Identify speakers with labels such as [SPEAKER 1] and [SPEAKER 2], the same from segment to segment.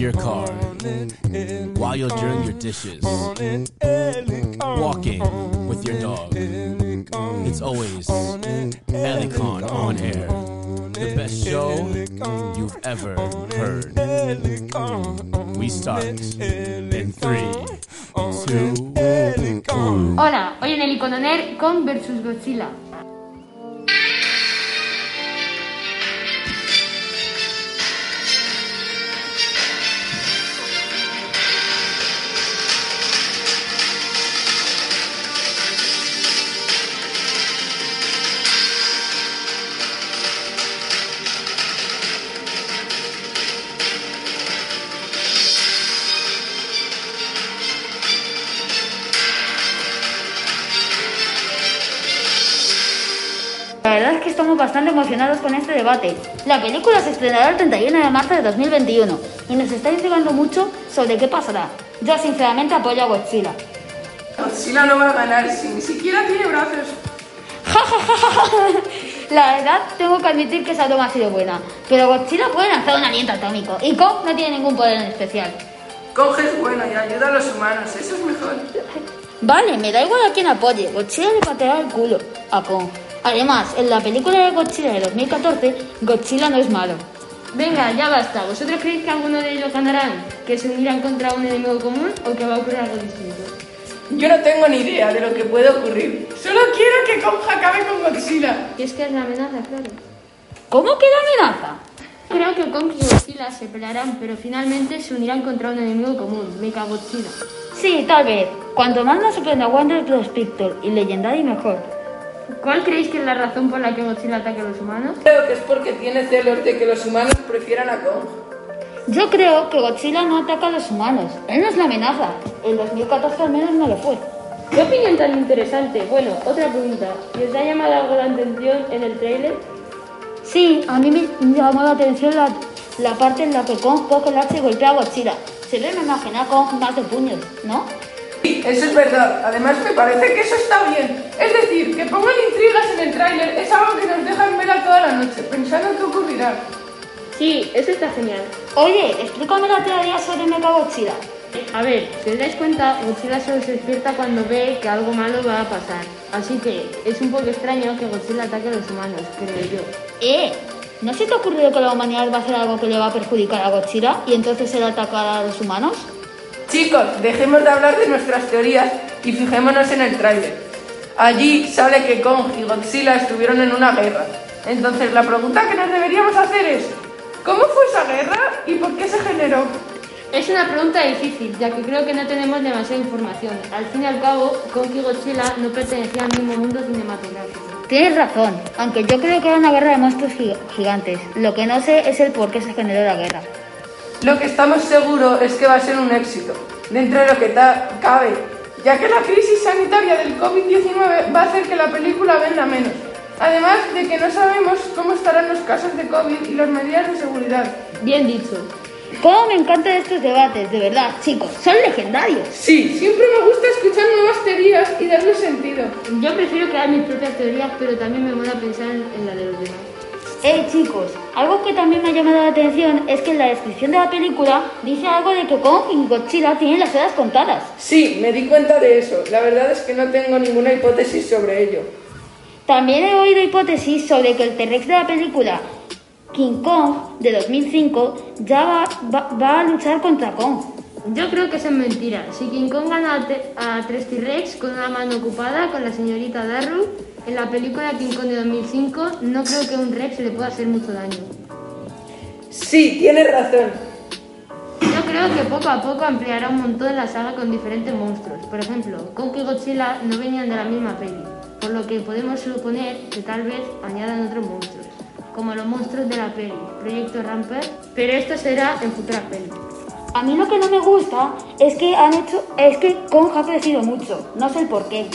[SPEAKER 1] Your car, while you're doing your dishes, walking with your dog. It's always Elicon on air. The best show you've ever heard. We start in three, two, one.
[SPEAKER 2] Hola, hoy en el Icononer con versus Godzilla. Que estamos bastante emocionados con este debate. La película se estrenará el 31 de marzo de 2021 y nos está intrigando mucho sobre qué pasará. Yo sinceramente apoyo a Godzilla.
[SPEAKER 3] Godzilla no va a ganar si ni siquiera tiene brazos.
[SPEAKER 2] La verdad, tengo que admitir que esa toma ha sido buena, pero Godzilla puede lanzar un aliento atómico y Kong no tiene ningún poder en especial.
[SPEAKER 3] Coge es bueno y ayuda a los humanos, eso es mejor.
[SPEAKER 2] Vale, me da igual a quién apoye. Godzilla le pateará el culo a Kong. Además, en la película de Godzilla de 2014, Godzilla no es malo. Venga, ya basta. ¿Vosotros creéis que alguno de ellos ganarán? ¿Que se unirán contra un enemigo común o que va a ocurrir algo distinto?
[SPEAKER 3] Yo no tengo ni idea de lo que puede ocurrir. Solo quiero que Kong acabe con Godzilla.
[SPEAKER 2] Y es que es la amenaza, claro. ¿Cómo que la amenaza? Creo que Kong y Godzilla se pelearán, pero finalmente se unirán contra un enemigo común, Mecha Godzilla. Sí, tal vez. Cuanto más nos sorprenda Wonder Plus Picture y Legendary, mejor. ¿Cuál creéis que es la razón por la que Godzilla ataca a los humanos?
[SPEAKER 3] Creo que es porque tiene celos de que los humanos prefieran a Kong.
[SPEAKER 2] Yo creo que Godzilla no ataca a los humanos. Él no es la amenaza. En 2014 al menos no lo fue.
[SPEAKER 4] ¿Qué opinión tan interesante? Bueno, otra pregunta. ¿Y os ha llamado algo la atención en el tráiler?
[SPEAKER 2] Sí, a mí me llamó la atención la, la parte en la que Kong coge el hacha y golpea a Godzilla. Se ve me imagina a Kong más de puños, ¿no?
[SPEAKER 3] Sí, eso es verdad. Además me parece que eso está bien. Es decir, que pongan intrigas en el tráiler es algo que nos dejan ver a toda la noche, pensando qué ocurrirá.
[SPEAKER 4] Sí, eso está genial.
[SPEAKER 2] Oye, explícame la teoría sobre Mecha Godzilla.
[SPEAKER 4] A ver, si os dais cuenta, Godzilla solo se despierta cuando ve que algo malo va a pasar. Así que es un poco extraño que Godzilla ataque a los humanos, creo yo.
[SPEAKER 2] Eh, ¿no se te ha ocurrido que la humanidad va a hacer algo que le va a perjudicar a Godzilla y entonces él atacará a los humanos?
[SPEAKER 3] Chicos, dejemos de hablar de nuestras teorías y fijémonos en el tráiler. Allí sale que Kong y Godzilla estuvieron en una guerra. Entonces la pregunta que nos deberíamos hacer es, ¿cómo fue esa guerra y por qué se generó?
[SPEAKER 4] Es una pregunta difícil, ya que creo que no tenemos demasiada información. Al fin y al cabo, Kong y Godzilla no pertenecían al mismo mundo cinematográfico.
[SPEAKER 2] Tienes razón, aunque yo creo que era una guerra de monstruos gi- gigantes. Lo que no sé es el por qué se generó la guerra.
[SPEAKER 3] Lo que estamos seguros es que va a ser un éxito, dentro de lo que ta- cabe, ya que la crisis sanitaria del COVID-19 va a hacer que la película venda menos. Además de que no sabemos cómo estarán los casos de COVID y las medidas de seguridad.
[SPEAKER 4] Bien dicho.
[SPEAKER 2] ¿Cómo me encantan estos debates? De verdad, chicos, son legendarios.
[SPEAKER 3] Sí, siempre me gusta escuchar nuevas teorías y darle sentido.
[SPEAKER 4] Yo prefiero crear mis propias teorías, pero también me mola pensar en, en la de los demás.
[SPEAKER 2] Hey chicos, algo que también me ha llamado la atención es que en la descripción de la película dice algo de que Kong y Godzilla tienen las horas contadas.
[SPEAKER 3] Sí, me di cuenta de eso. La verdad es que no tengo ninguna hipótesis sobre ello.
[SPEAKER 2] También he oído hipótesis sobre que el T-Rex de la película King Kong de 2005 ya va, va- va a luchar contra Kong.
[SPEAKER 4] Yo creo que eso es mentira. Si King Kong gana a, a tres T-Rex con una mano ocupada con la señorita Darrow, en la película King Kong de 2005 no creo que a un Rex le pueda hacer mucho daño.
[SPEAKER 3] Sí, tienes razón.
[SPEAKER 4] Yo creo que poco a poco ampliará un montón la saga con diferentes monstruos. Por ejemplo, Kong y Godzilla no venían de la misma peli, por lo que podemos suponer que tal vez añadan otros monstruos, como los monstruos de la peli, Proyecto Ramper, pero esto será en futuras pelis.
[SPEAKER 2] A mí lo que no me gusta es que han hecho es que Kong ha crecido mucho, no sé el por qué.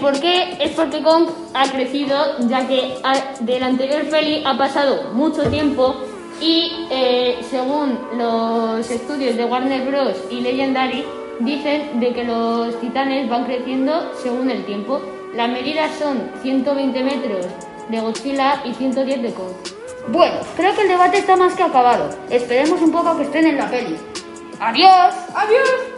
[SPEAKER 4] ¿Por qué? Es porque Kong ha crecido, ya que de la anterior peli ha pasado mucho tiempo y eh, según los estudios de Warner Bros. y Legendary, dicen de que los titanes van creciendo según el tiempo. Las medidas son 120 metros de Godzilla y 110 de Kong.
[SPEAKER 2] Bueno, creo que el debate está más que acabado. Esperemos un poco que estén en la peli. ¡Adiós!
[SPEAKER 3] ¡Adiós!